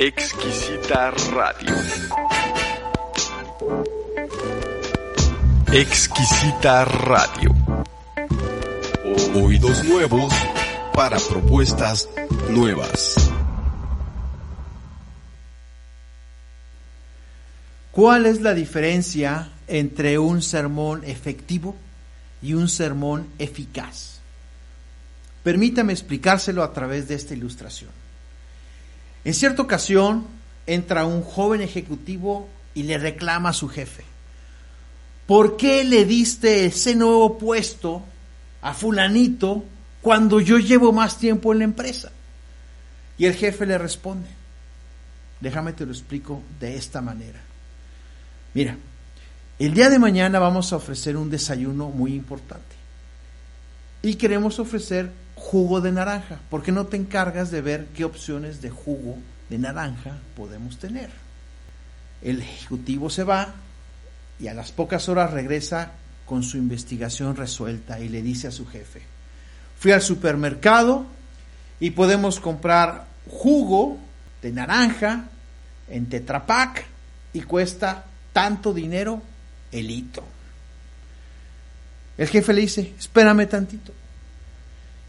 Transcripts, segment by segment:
Exquisita Radio. Exquisita Radio. Oídos nuevos para propuestas nuevas. ¿Cuál es la diferencia entre un sermón efectivo y un sermón eficaz? Permítame explicárselo a través de esta ilustración. En cierta ocasión entra un joven ejecutivo y le reclama a su jefe, ¿por qué le diste ese nuevo puesto a fulanito cuando yo llevo más tiempo en la empresa? Y el jefe le responde, déjame te lo explico de esta manera. Mira, el día de mañana vamos a ofrecer un desayuno muy importante. Y queremos ofrecer jugo de naranja. ¿Por qué no te encargas de ver qué opciones de jugo de naranja podemos tener? El ejecutivo se va y a las pocas horas regresa con su investigación resuelta y le dice a su jefe, fui al supermercado y podemos comprar jugo de naranja en Tetrapac y cuesta tanto dinero el. El jefe le dice, espérame tantito.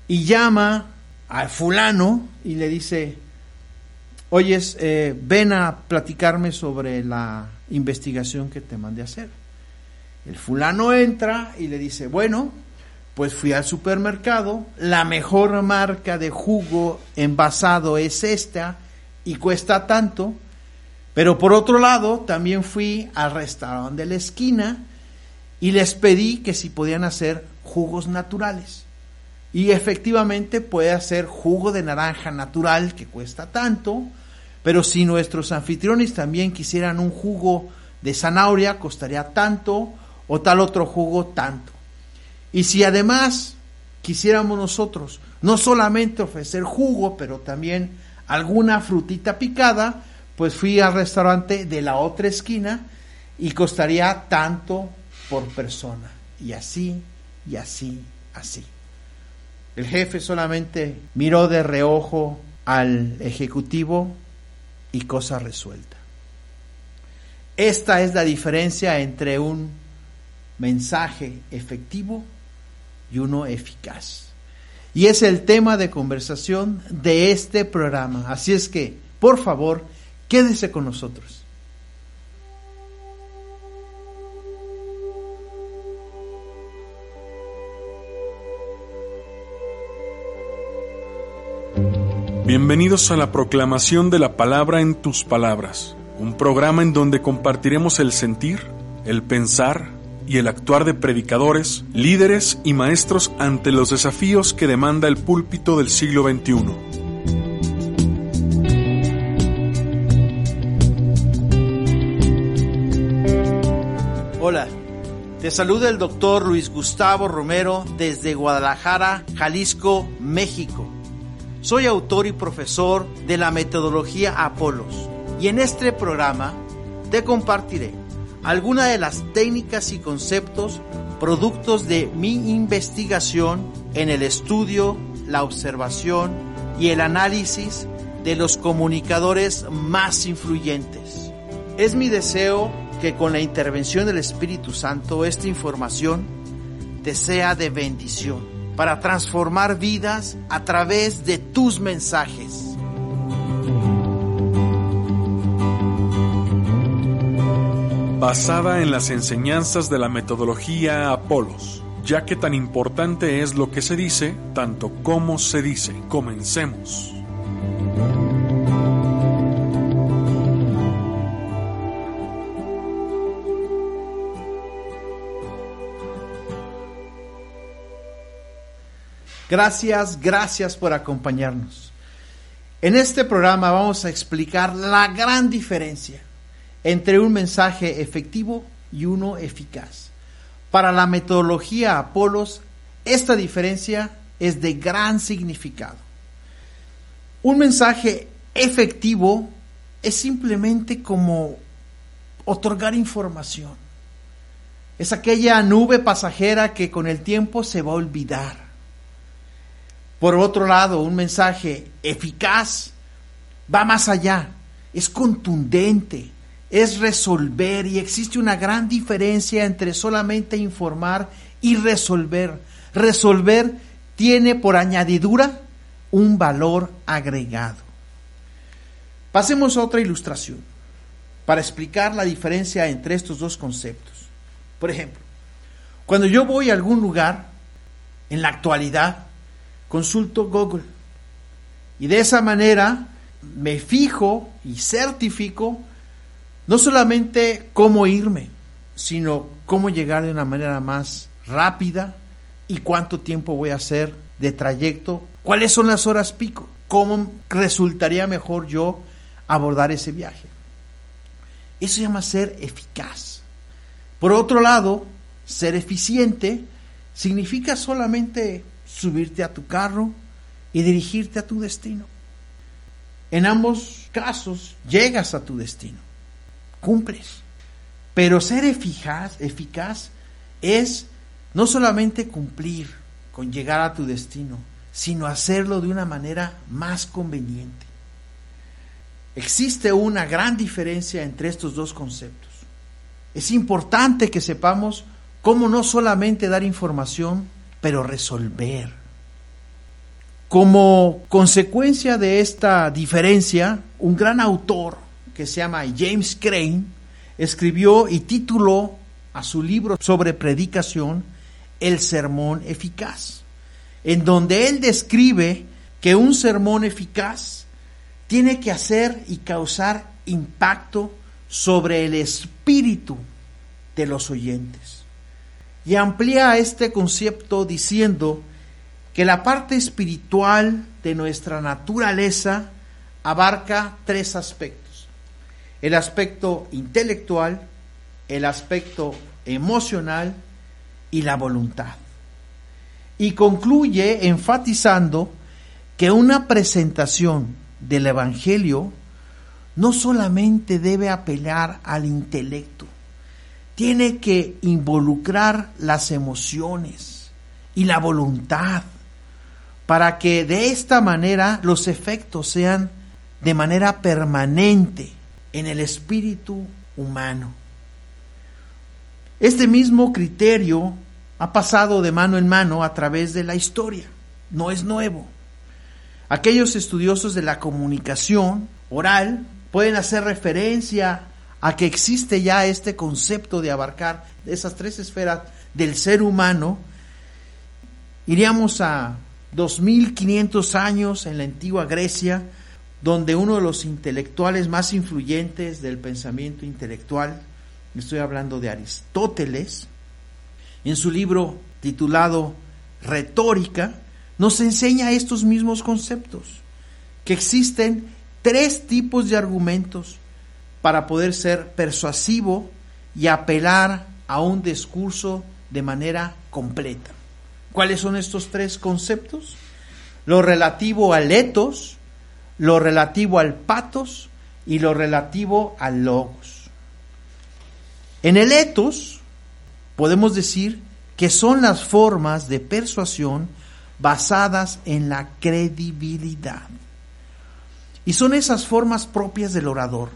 Y llama al fulano y le dice, oyes, eh, ven a platicarme sobre la investigación que te mandé a hacer. El fulano entra y le dice, bueno, pues fui al supermercado, la mejor marca de jugo envasado es esta y cuesta tanto, pero por otro lado también fui al restaurante de la esquina y les pedí que si podían hacer jugos naturales. Y efectivamente puede hacer jugo de naranja natural que cuesta tanto, pero si nuestros anfitriones también quisieran un jugo de zanahoria, costaría tanto, o tal otro jugo tanto. Y si además quisiéramos nosotros no solamente ofrecer jugo, pero también alguna frutita picada, pues fui al restaurante de la otra esquina y costaría tanto por persona. Y así, y así, así. El jefe solamente miró de reojo al ejecutivo y cosa resuelta. Esta es la diferencia entre un mensaje efectivo y uno eficaz. Y es el tema de conversación de este programa. Así es que, por favor, quédese con nosotros. Bienvenidos a la proclamación de la palabra en tus palabras, un programa en donde compartiremos el sentir, el pensar y el actuar de predicadores, líderes y maestros ante los desafíos que demanda el púlpito del siglo XXI. Hola, te saluda el doctor Luis Gustavo Romero desde Guadalajara, Jalisco, México. Soy autor y profesor de la metodología Apolos y en este programa te compartiré algunas de las técnicas y conceptos productos de mi investigación en el estudio, la observación y el análisis de los comunicadores más influyentes. Es mi deseo que con la intervención del Espíritu Santo esta información te sea de bendición para transformar vidas a través de tus mensajes. Basada en las enseñanzas de la metodología Apolos, ya que tan importante es lo que se dice, tanto como se dice. Comencemos. Gracias, gracias por acompañarnos. En este programa vamos a explicar la gran diferencia entre un mensaje efectivo y uno eficaz. Para la metodología Apolos, esta diferencia es de gran significado. Un mensaje efectivo es simplemente como otorgar información. Es aquella nube pasajera que con el tiempo se va a olvidar por otro lado, un mensaje eficaz va más allá. es contundente, es resolver y existe una gran diferencia entre solamente informar y resolver. Resolver tiene por añadidura un valor agregado. Pasemos a otra ilustración para explicar la diferencia entre estos dos conceptos. Por ejemplo, cuando yo voy a algún lugar, en la actualidad, consulto Google y de esa manera me fijo y certifico no solamente cómo irme, sino cómo llegar de una manera más rápida y cuánto tiempo voy a hacer de trayecto, cuáles son las horas pico, cómo resultaría mejor yo abordar ese viaje. Eso se llama ser eficaz. Por otro lado, ser eficiente significa solamente subirte a tu carro y dirigirte a tu destino. En ambos casos llegas a tu destino, cumples. Pero ser eficaz, es no solamente cumplir con llegar a tu destino, sino hacerlo de una manera más conveniente. Existe una gran diferencia entre estos dos conceptos. Es importante que sepamos cómo no solamente dar información, pero resolver. Como consecuencia de esta diferencia, un gran autor que se llama James Crane escribió y tituló a su libro sobre predicación El sermón eficaz, en donde él describe que un sermón eficaz tiene que hacer y causar impacto sobre el espíritu de los oyentes. Y amplía este concepto diciendo que la parte espiritual de nuestra naturaleza abarca tres aspectos. El aspecto intelectual, el aspecto emocional y la voluntad. Y concluye enfatizando que una presentación del Evangelio no solamente debe apelar al intelecto, tiene que involucrar las emociones y la voluntad para que de esta manera los efectos sean de manera permanente en el espíritu humano. Este mismo criterio ha pasado de mano en mano a través de la historia, no es nuevo. Aquellos estudiosos de la comunicación oral pueden hacer referencia a que existe ya este concepto de abarcar esas tres esferas del ser humano. Iríamos a 2500 años en la antigua Grecia, donde uno de los intelectuales más influyentes del pensamiento intelectual, estoy hablando de Aristóteles, en su libro titulado Retórica, nos enseña estos mismos conceptos, que existen tres tipos de argumentos para poder ser persuasivo y apelar a un discurso de manera completa. ¿Cuáles son estos tres conceptos? Lo relativo al etos, lo relativo al patos y lo relativo al logos. En el etos podemos decir que son las formas de persuasión basadas en la credibilidad. Y son esas formas propias del orador,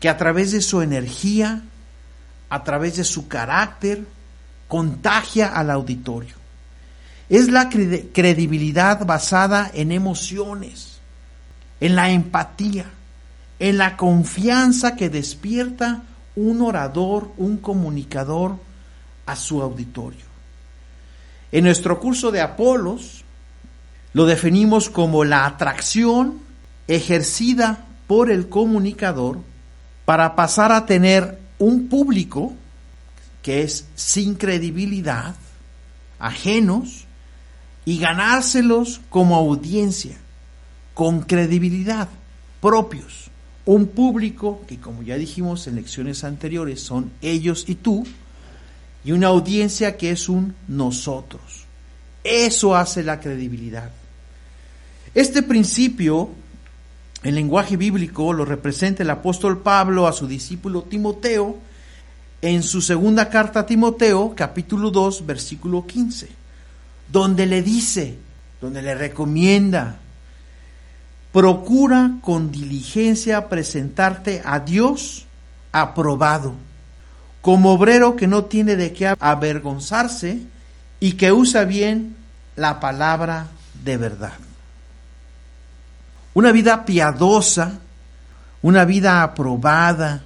que a través de su energía, a través de su carácter, contagia al auditorio. Es la credibilidad basada en emociones, en la empatía, en la confianza que despierta un orador, un comunicador a su auditorio. En nuestro curso de Apolos lo definimos como la atracción ejercida por el comunicador para pasar a tener un público que es sin credibilidad, ajenos, y ganárselos como audiencia, con credibilidad, propios. Un público que, como ya dijimos en lecciones anteriores, son ellos y tú, y una audiencia que es un nosotros. Eso hace la credibilidad. Este principio, en lenguaje bíblico, lo representa el apóstol Pablo a su discípulo Timoteo en su segunda carta a Timoteo, capítulo 2, versículo 15 donde le dice, donde le recomienda, procura con diligencia presentarte a Dios aprobado, como obrero que no tiene de qué avergonzarse y que usa bien la palabra de verdad. Una vida piadosa, una vida aprobada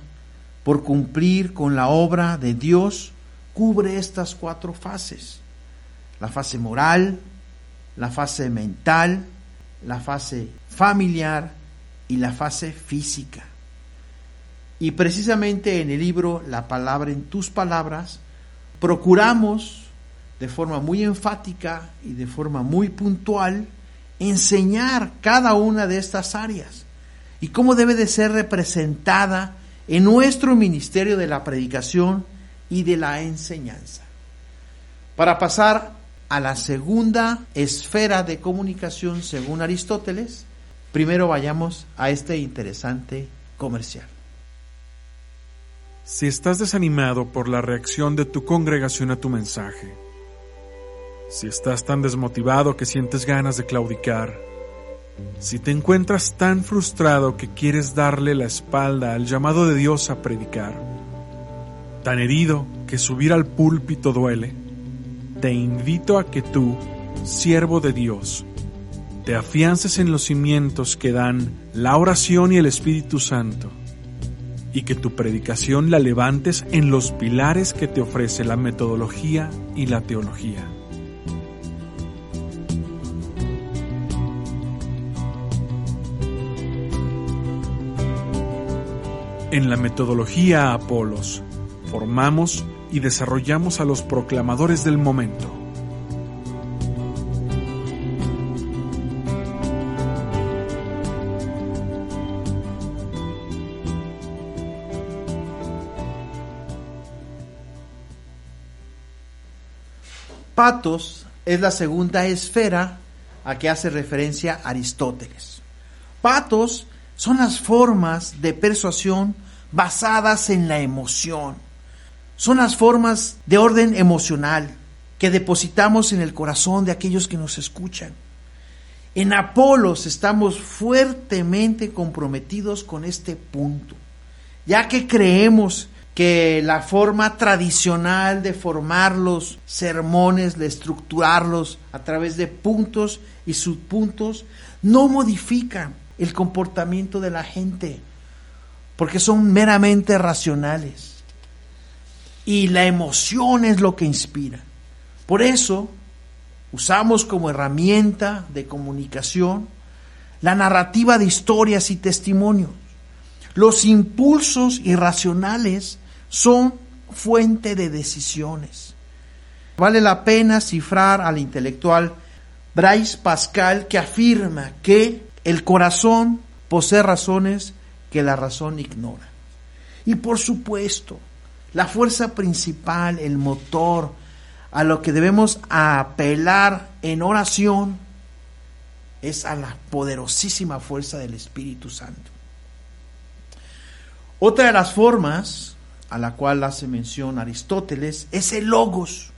por cumplir con la obra de Dios, cubre estas cuatro fases. La fase moral, la fase mental, la fase familiar y la fase física. Y precisamente en el libro La palabra en tus palabras, procuramos de forma muy enfática y de forma muy puntual enseñar cada una de estas áreas y cómo debe de ser representada en nuestro ministerio de la predicación y de la enseñanza. Para pasar a la segunda esfera de comunicación según Aristóteles, primero vayamos a este interesante comercial. Si estás desanimado por la reacción de tu congregación a tu mensaje, si estás tan desmotivado que sientes ganas de claudicar, si te encuentras tan frustrado que quieres darle la espalda al llamado de Dios a predicar, tan herido que subir al púlpito duele, te invito a que tú, siervo de Dios, te afiances en los cimientos que dan la oración y el Espíritu Santo, y que tu predicación la levantes en los pilares que te ofrece la metodología y la teología. En la metodología Apolos, formamos y desarrollamos a los proclamadores del momento. Patos es la segunda esfera a que hace referencia Aristóteles. Patos son las formas de persuasión basadas en la emoción son las formas de orden emocional que depositamos en el corazón de aquellos que nos escuchan. En Apolos estamos fuertemente comprometidos con este punto, ya que creemos que la forma tradicional de formar los sermones, de estructurarlos a través de puntos y subpuntos, no modifica el comportamiento de la gente, porque son meramente racionales y la emoción es lo que inspira. Por eso usamos como herramienta de comunicación la narrativa de historias y testimonios. Los impulsos irracionales son fuente de decisiones. Vale la pena cifrar al intelectual Bryce Pascal que afirma que el corazón posee razones que la razón ignora. Y por supuesto, la fuerza principal, el motor, a lo que debemos apelar en oración es a la poderosísima fuerza del Espíritu Santo. Otra de las formas a la cual hace mención Aristóteles es el logos.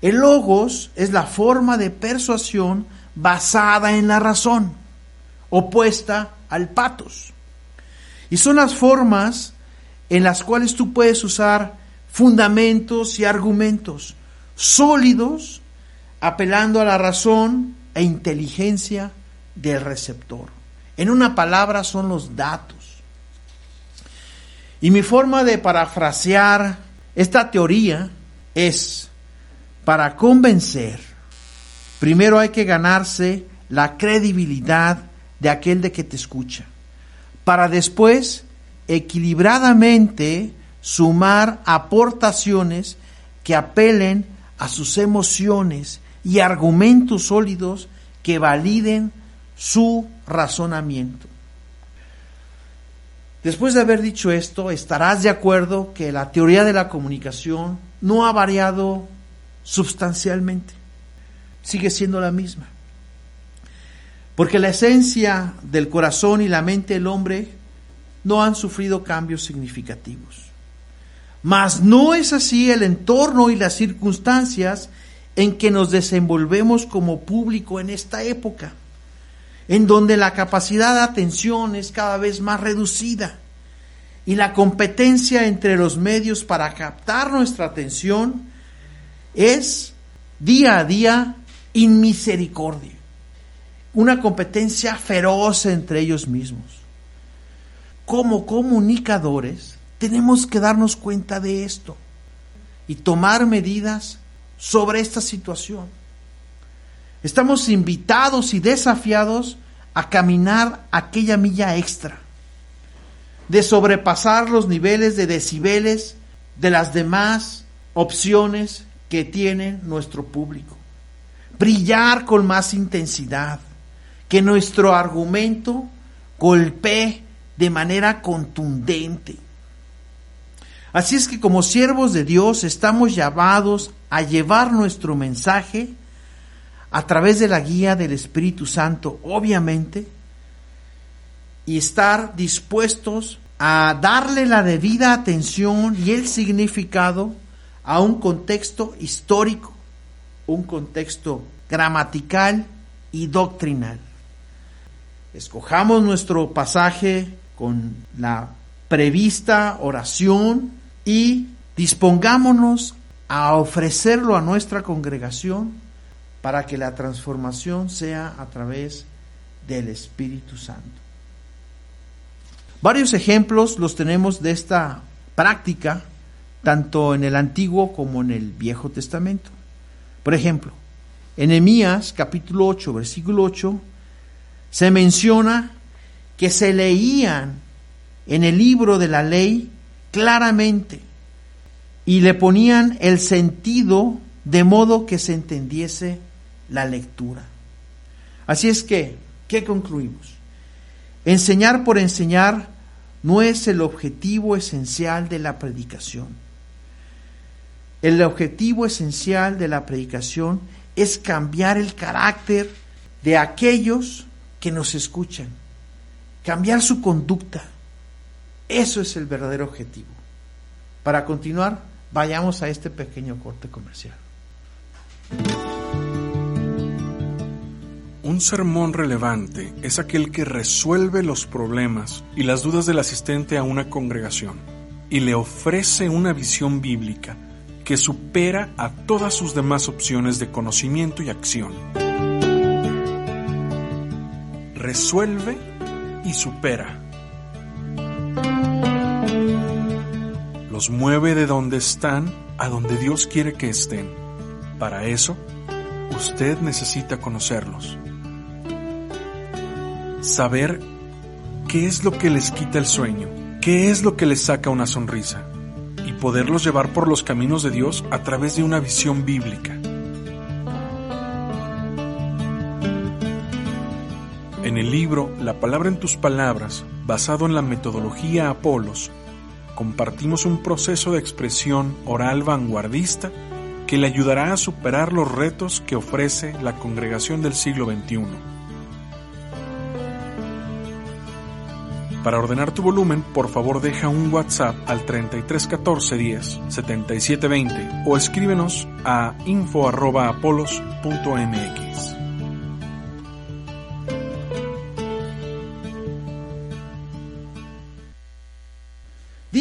El logos es la forma de persuasión basada en la razón, opuesta al patos. Y son las formas en las cuales tú puedes usar fundamentos y argumentos sólidos, apelando a la razón e inteligencia del receptor. En una palabra son los datos. Y mi forma de parafrasear esta teoría es, para convencer, primero hay que ganarse la credibilidad de aquel de que te escucha, para después equilibradamente sumar aportaciones que apelen a sus emociones y argumentos sólidos que validen su razonamiento. Después de haber dicho esto, estarás de acuerdo que la teoría de la comunicación no ha variado sustancialmente. Sigue siendo la misma. Porque la esencia del corazón y la mente del hombre no han sufrido cambios significativos. Mas no es así el entorno y las circunstancias en que nos desenvolvemos como público en esta época. en donde la capacidad de atención es cada vez más reducida y la competencia entre los medios para captar nuestra atención es día a día inmisericordia. Una competencia feroz entre ellos mismos. Como comunicadores tenemos que darnos cuenta de esto y tomar medidas sobre esta situación. Estamos invitados y desafiados a caminar aquella milla extra, de sobrepasar los niveles de decibeles de las demás opciones que tiene nuestro público, brillar con más intensidad, que nuestro argumento golpee de manera contundente. Así es que como siervos de Dios estamos llamados a llevar nuestro mensaje a través de la guía del Espíritu Santo, obviamente, y estar dispuestos a darle la debida atención y el significado a un contexto histórico, un contexto gramatical y doctrinal. Escojamos nuestro pasaje con la prevista oración y dispongámonos a ofrecerlo a nuestra congregación para que la transformación sea a través del Espíritu Santo. Varios ejemplos los tenemos de esta práctica, tanto en el Antiguo como en el Viejo Testamento. Por ejemplo, en Emías capítulo 8, versículo 8, se menciona que se leían en el libro de la ley claramente y le ponían el sentido de modo que se entendiese la lectura. Así es que, ¿qué concluimos? Enseñar por enseñar no es el objetivo esencial de la predicación. El objetivo esencial de la predicación es cambiar el carácter de aquellos que nos escuchan, cambiar su conducta. Eso es el verdadero objetivo. Para continuar, vayamos a este pequeño corte comercial. Un sermón relevante es aquel que resuelve los problemas y las dudas del asistente a una congregación y le ofrece una visión bíblica que supera a todas sus demás opciones de conocimiento y acción. Resuelve y supera. Los mueve de donde están a donde Dios quiere que estén. Para eso, usted necesita conocerlos saber qué es lo que les quita el sueño, qué es lo que les saca una sonrisa, y poderlos llevar por los caminos de Dios a través de una visión bíblica. En el libro La palabra en tus palabras, basado en la metodología Apolos, compartimos un proceso de expresión oral vanguardista que le ayudará a superar los retos que ofrece la congregación del siglo XXI. Para ordenar tu volumen, por favor deja un WhatsApp al 3314 10 7720 o escríbenos a info@apolos.mx.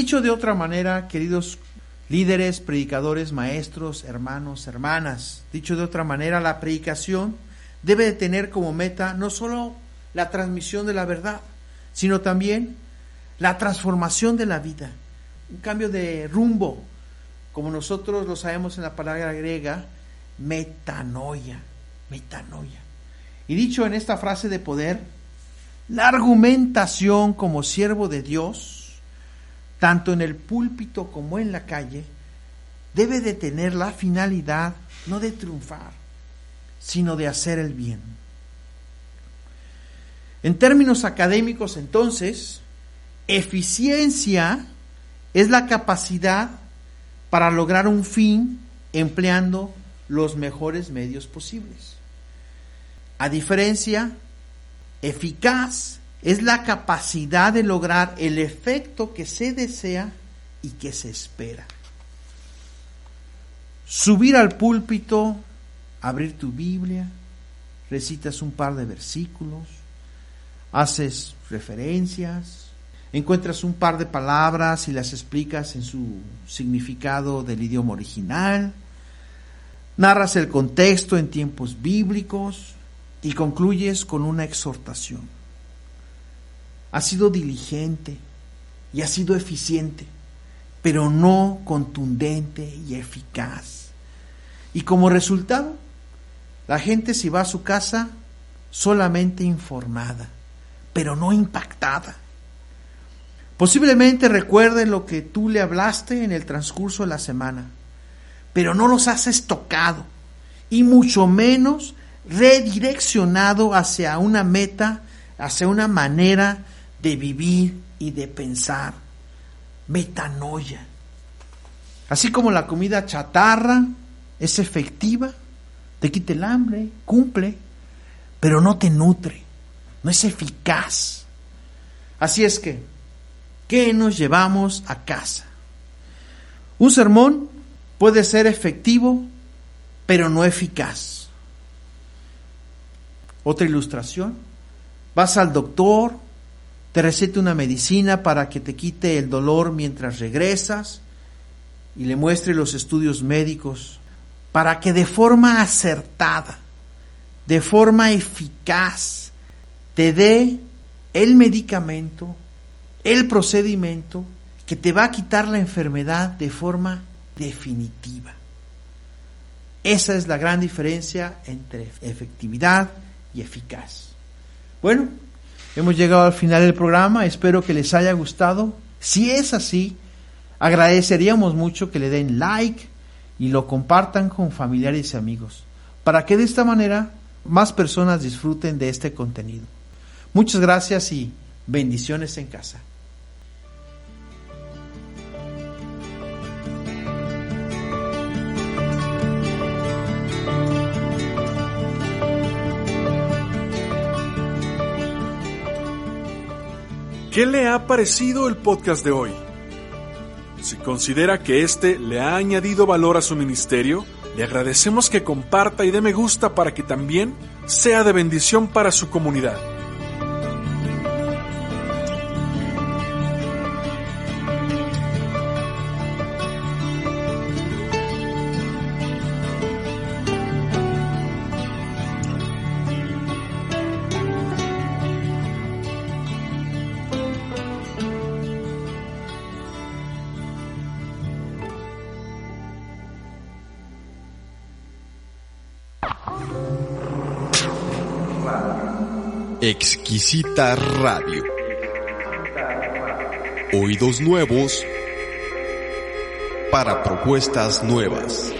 Dicho de otra manera, queridos líderes, predicadores, maestros, hermanos, hermanas, dicho de otra manera, la predicación debe de tener como meta no solo la transmisión de la verdad, sino también la transformación de la vida, un cambio de rumbo, como nosotros lo sabemos en la palabra griega, metanoia, metanoia. Y dicho en esta frase de poder, la argumentación como siervo de Dios, tanto en el púlpito como en la calle, debe de tener la finalidad no de triunfar, sino de hacer el bien. En términos académicos, entonces, eficiencia es la capacidad para lograr un fin empleando los mejores medios posibles. A diferencia, eficaz es la capacidad de lograr el efecto que se desea y que se espera. Subir al púlpito, abrir tu Biblia, recitas un par de versículos, haces referencias, encuentras un par de palabras y las explicas en su significado del idioma original, narras el contexto en tiempos bíblicos y concluyes con una exhortación. Has sido diligente y has sido eficiente, pero no contundente y eficaz. Y como resultado, la gente se va a su casa solamente informada, pero no impactada. Posiblemente recuerden lo que tú le hablaste en el transcurso de la semana, pero no los has estocado y mucho menos redireccionado hacia una meta, hacia una manera de vivir y de pensar. Metanoia. Así como la comida chatarra es efectiva, te quita el hambre, cumple, pero no te nutre, no es eficaz. Así es que, ¿qué nos llevamos a casa? Un sermón puede ser efectivo, pero no eficaz. Otra ilustración, vas al doctor, te receta una medicina para que te quite el dolor mientras regresas y le muestre los estudios médicos para que de forma acertada, de forma eficaz, te dé el medicamento, el procedimiento que te va a quitar la enfermedad de forma definitiva. Esa es la gran diferencia entre efectividad y eficaz. Bueno, hemos llegado al final del programa, espero que les haya gustado. Si es así, agradeceríamos mucho que le den like, y lo compartan con familiares y amigos, para que de esta manera más personas disfruten de este contenido. Muchas gracias y bendiciones en casa. ¿Qué le ha parecido el podcast de hoy? Si considera que este le ha añadido valor a su ministerio, le agradecemos que comparta y dé me gusta para que también sea de bendición para su comunidad. Exquisita Radio. Oídos nuevos para propuestas nuevas.